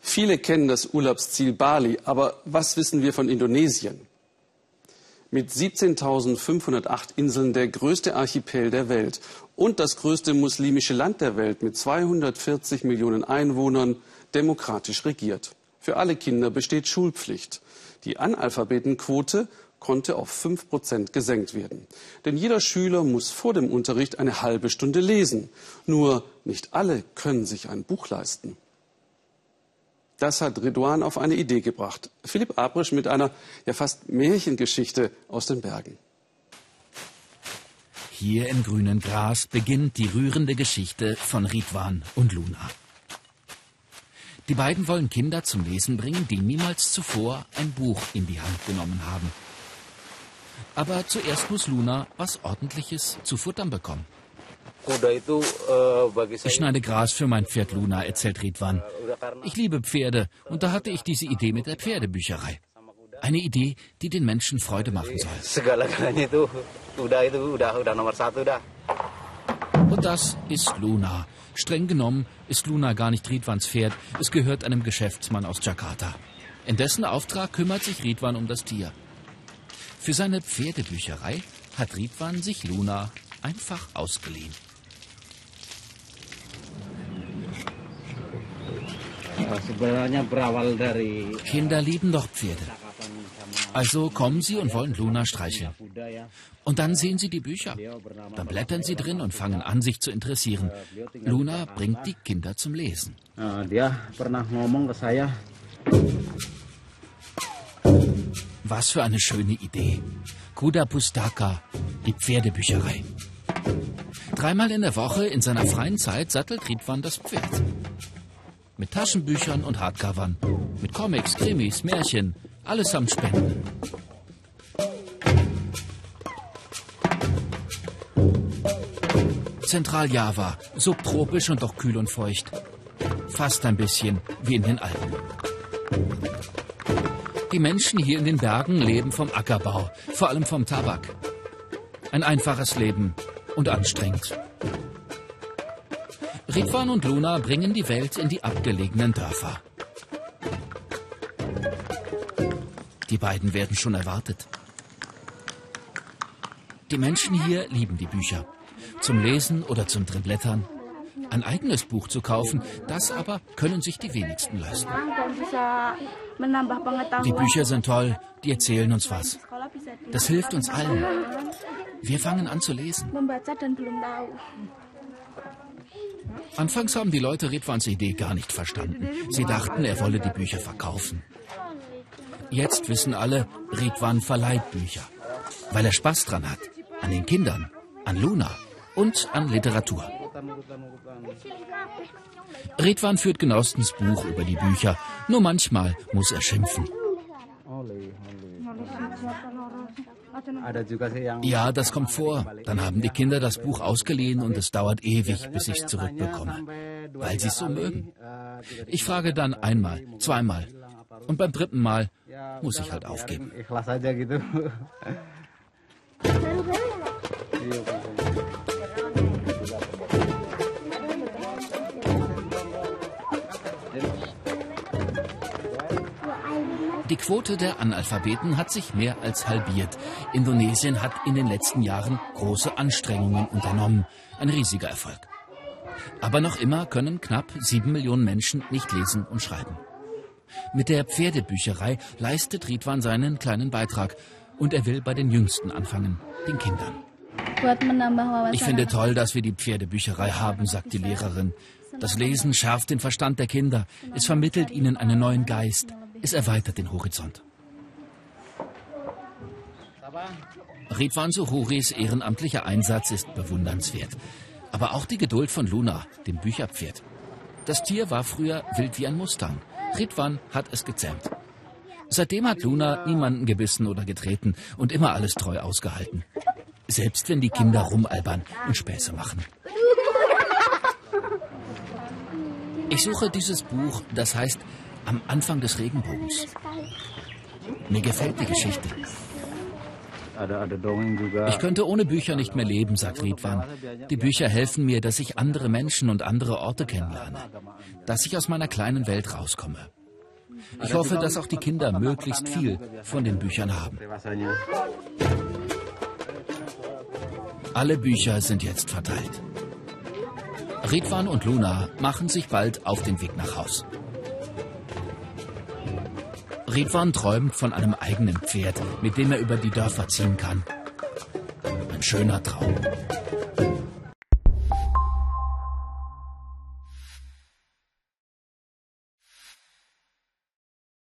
Viele kennen das Urlaubsziel Bali, aber was wissen wir von Indonesien? Mit 17.508 Inseln der größte Archipel der Welt und das größte muslimische Land der Welt mit 240 Millionen Einwohnern demokratisch regiert. Für alle Kinder besteht Schulpflicht. Die Analphabetenquote konnte auf 5 Prozent gesenkt werden. Denn jeder Schüler muss vor dem Unterricht eine halbe Stunde lesen. Nur nicht alle können sich ein Buch leisten. Das hat Ridwan auf eine Idee gebracht. Philipp Abrisch mit einer ja fast Märchengeschichte aus den Bergen. Hier im grünen Gras beginnt die rührende Geschichte von Ridwan und Luna. Die beiden wollen Kinder zum Lesen bringen, die niemals zuvor ein Buch in die Hand genommen haben. Aber zuerst muss Luna was Ordentliches zu futtern bekommen. Ich schneide Gras für mein Pferd Luna, erzählt Ridwan. Ich liebe Pferde und da hatte ich diese Idee mit der Pferdebücherei. Eine Idee, die den Menschen Freude machen soll. Und das ist Luna. Streng genommen ist Luna gar nicht Ridwans Pferd. Es gehört einem Geschäftsmann aus Jakarta. In dessen Auftrag kümmert sich Ridwan um das Tier. Für seine Pferdebücherei hat Ridwan sich Luna einfach ausgeliehen. Kinder lieben doch Pferde. Also kommen sie und wollen Luna streicheln. Und dann sehen sie die Bücher. Dann blättern sie drin und fangen an, sich zu interessieren. Luna bringt die Kinder zum Lesen. Was für eine schöne Idee. Kuda Pustaka, die Pferdebücherei. Dreimal in der Woche in seiner freien Zeit sattelt Ridwan das Pferd. Mit Taschenbüchern und Hardcovern. Mit Comics, Krimis, Märchen. Alles am Spenden. Zentraljava, subtropisch und doch kühl und feucht. Fast ein bisschen wie in den Alpen. Die Menschen hier in den Bergen leben vom Ackerbau, vor allem vom Tabak. Ein einfaches Leben und anstrengend. Ridwan und Luna bringen die Welt in die abgelegenen Dörfer. Die beiden werden schon erwartet. Die Menschen hier lieben die Bücher. Zum Lesen oder zum Drinblättern. Ein eigenes Buch zu kaufen, das aber können sich die wenigsten leisten. Die Bücher sind toll, die erzählen uns was. Das hilft uns allen. Wir fangen an zu lesen. Anfangs haben die Leute Redwans Idee gar nicht verstanden. Sie dachten, er wolle die Bücher verkaufen. Jetzt wissen alle, Redwan verleiht Bücher, weil er Spaß dran hat. An den Kindern, an Luna und an Literatur. Redwan führt genauestens Buch über die Bücher. Nur manchmal muss er schimpfen. Ja, das kommt vor. Dann haben die Kinder das Buch ausgeliehen und es dauert ewig, bis ich es zurückbekomme, weil sie es so mögen. Ich frage dann einmal, zweimal und beim dritten Mal muss ich halt aufgeben. Die Quote der Analphabeten hat sich mehr als halbiert. Indonesien hat in den letzten Jahren große Anstrengungen unternommen. Ein riesiger Erfolg. Aber noch immer können knapp sieben Millionen Menschen nicht lesen und schreiben. Mit der Pferdebücherei leistet Ridwan seinen kleinen Beitrag. Und er will bei den Jüngsten anfangen, den Kindern. Ich finde toll, dass wir die Pferdebücherei haben, sagt die Lehrerin. Das Lesen schärft den Verstand der Kinder. Es vermittelt ihnen einen neuen Geist. Es erweitert den Horizont. Ridwan Suhuris ehrenamtlicher Einsatz ist bewundernswert. Aber auch die Geduld von Luna, dem Bücherpferd. Das Tier war früher wild wie ein Mustang. Ridwan hat es gezähmt. Seitdem hat Luna niemanden gebissen oder getreten und immer alles treu ausgehalten. Selbst wenn die Kinder rumalbern und Späße machen. Ich suche dieses Buch, das heißt am Anfang des Regenbogens. Mir gefällt die Geschichte. Ich könnte ohne Bücher nicht mehr leben, sagt Ridwan. Die Bücher helfen mir, dass ich andere Menschen und andere Orte kennenlerne, dass ich aus meiner kleinen Welt rauskomme. Ich hoffe, dass auch die Kinder möglichst viel von den Büchern haben. Alle Bücher sind jetzt verteilt. Ridwan und Luna machen sich bald auf den Weg nach Haus. Ridwan träumt von einem eigenen Pferd, mit dem er über die Dörfer ziehen kann. Ein schöner Traum.